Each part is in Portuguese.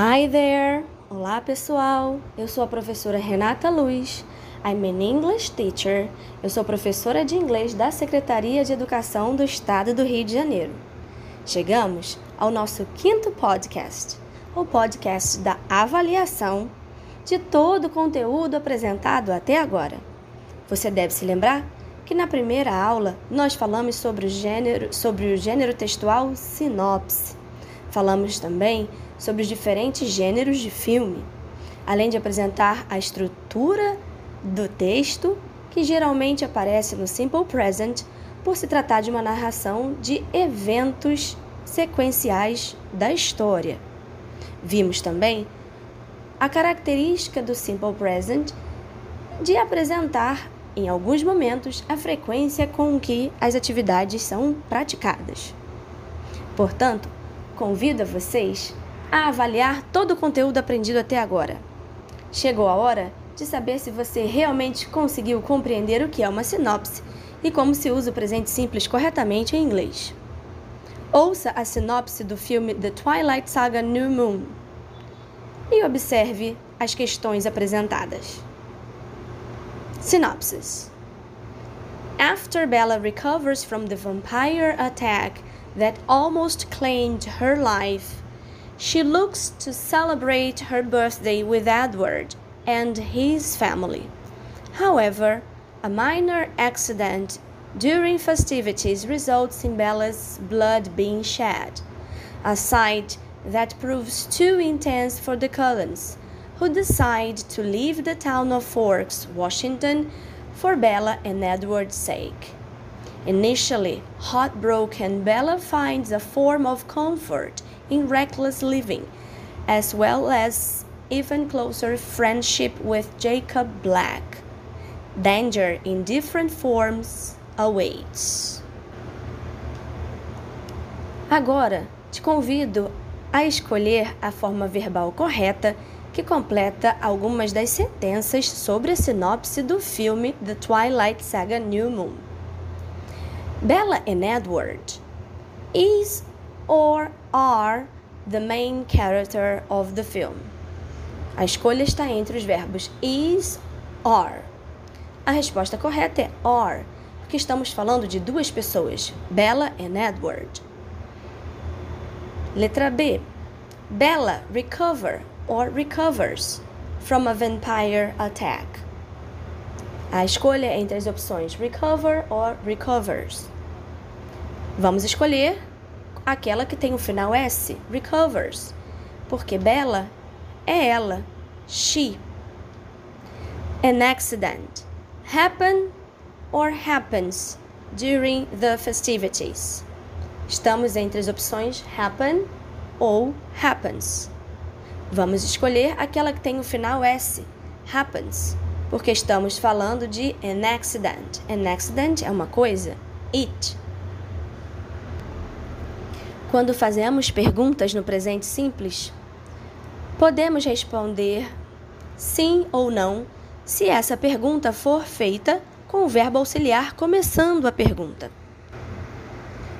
Hi there! Olá pessoal, eu sou a professora Renata Luz. I'm an English teacher. Eu sou professora de inglês da Secretaria de Educação do Estado do Rio de Janeiro. Chegamos ao nosso quinto podcast, o podcast da avaliação de todo o conteúdo apresentado até agora. Você deve se lembrar que na primeira aula nós falamos sobre o gênero, sobre o gênero textual sinopse. Falamos também sobre os diferentes gêneros de filme, além de apresentar a estrutura do texto, que geralmente aparece no Simple Present, por se tratar de uma narração de eventos sequenciais da história. Vimos também a característica do Simple Present de apresentar, em alguns momentos, a frequência com que as atividades são praticadas. Portanto, convido a vocês a avaliar todo o conteúdo aprendido até agora. Chegou a hora de saber se você realmente conseguiu compreender o que é uma sinopse e como se usa o presente simples corretamente em inglês. Ouça a sinopse do filme The Twilight Saga New Moon e observe as questões apresentadas. Synopsis After Bella recovers from the vampire attack that almost claimed her life, She looks to celebrate her birthday with Edward and his family. However, a minor accident during festivities results in Bella's blood being shed, a sight that proves too intense for the Cullens, who decide to leave the town of Forks, Washington, for Bella and Edward's sake. Initially heartbroken, Bella finds a form of comfort in reckless living, as well as even closer friendship with Jacob Black. Danger in different forms awaits. Agora, te convido a escolher a forma verbal correta que completa algumas das sentenças sobre a sinopse do filme The Twilight Saga New Moon. Bella and Edward is or are the main character of the film. A escolha está entre os verbos is or. A resposta correta é are, porque estamos falando de duas pessoas, Bella and Edward. Letra B. Bella recover or recovers from a vampire attack. A escolha entre as opções recover or recovers. Vamos escolher aquela que tem o final S, recovers, porque Bella é ela, she. An accident happen or happens during the festivities. Estamos entre as opções happen ou happens. Vamos escolher aquela que tem o final S, happens, porque estamos falando de an accident. An accident é uma coisa, it. Quando fazemos perguntas no presente simples, podemos responder sim ou não se essa pergunta for feita com o verbo auxiliar começando a pergunta.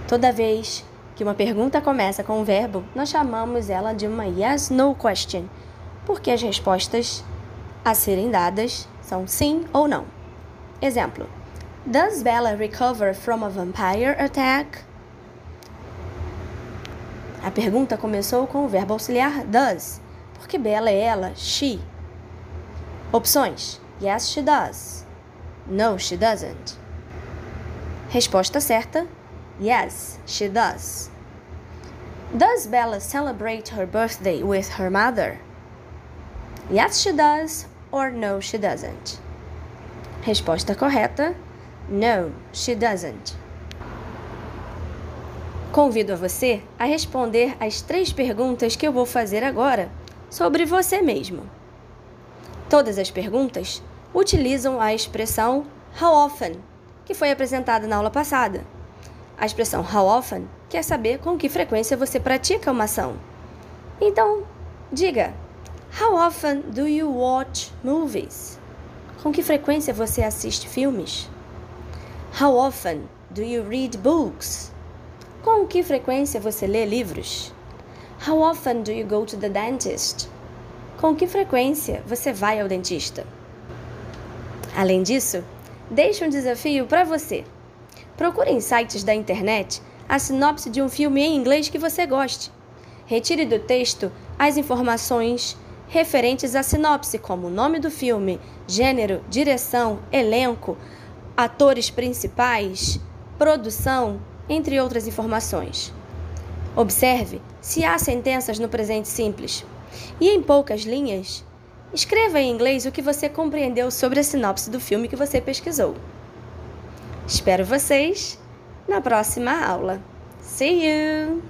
Toda vez que uma pergunta começa com um verbo, nós chamamos ela de uma yes/no question, porque as respostas a serem dadas são sim ou não. Exemplo: Does Bella recover from a vampire attack? A pergunta começou com o verbo auxiliar does, porque Bella é ela, she. Opções: Yes, she does. No, she doesn't. Resposta certa: Yes, she does. Does Bella celebrate her birthday with her mother? Yes, she does, or no, she doesn't. Resposta correta: No, she doesn't. Convido a você a responder as três perguntas que eu vou fazer agora sobre você mesmo. Todas as perguntas utilizam a expressão how often, que foi apresentada na aula passada. A expressão how often quer saber com que frequência você pratica uma ação. Então, diga: How often do you watch movies? Com que frequência você assiste filmes? How often do you read books? Com que frequência você lê livros? How often do you go to the dentist? Com que frequência você vai ao dentista? Além disso, deixe um desafio para você. Procure em sites da internet a sinopse de um filme em inglês que você goste. Retire do texto as informações referentes à sinopse, como o nome do filme, gênero, direção, elenco, atores principais, produção, entre outras informações. Observe se há sentenças no presente simples. E em poucas linhas, escreva em inglês o que você compreendeu sobre a sinopse do filme que você pesquisou. Espero vocês na próxima aula. See you!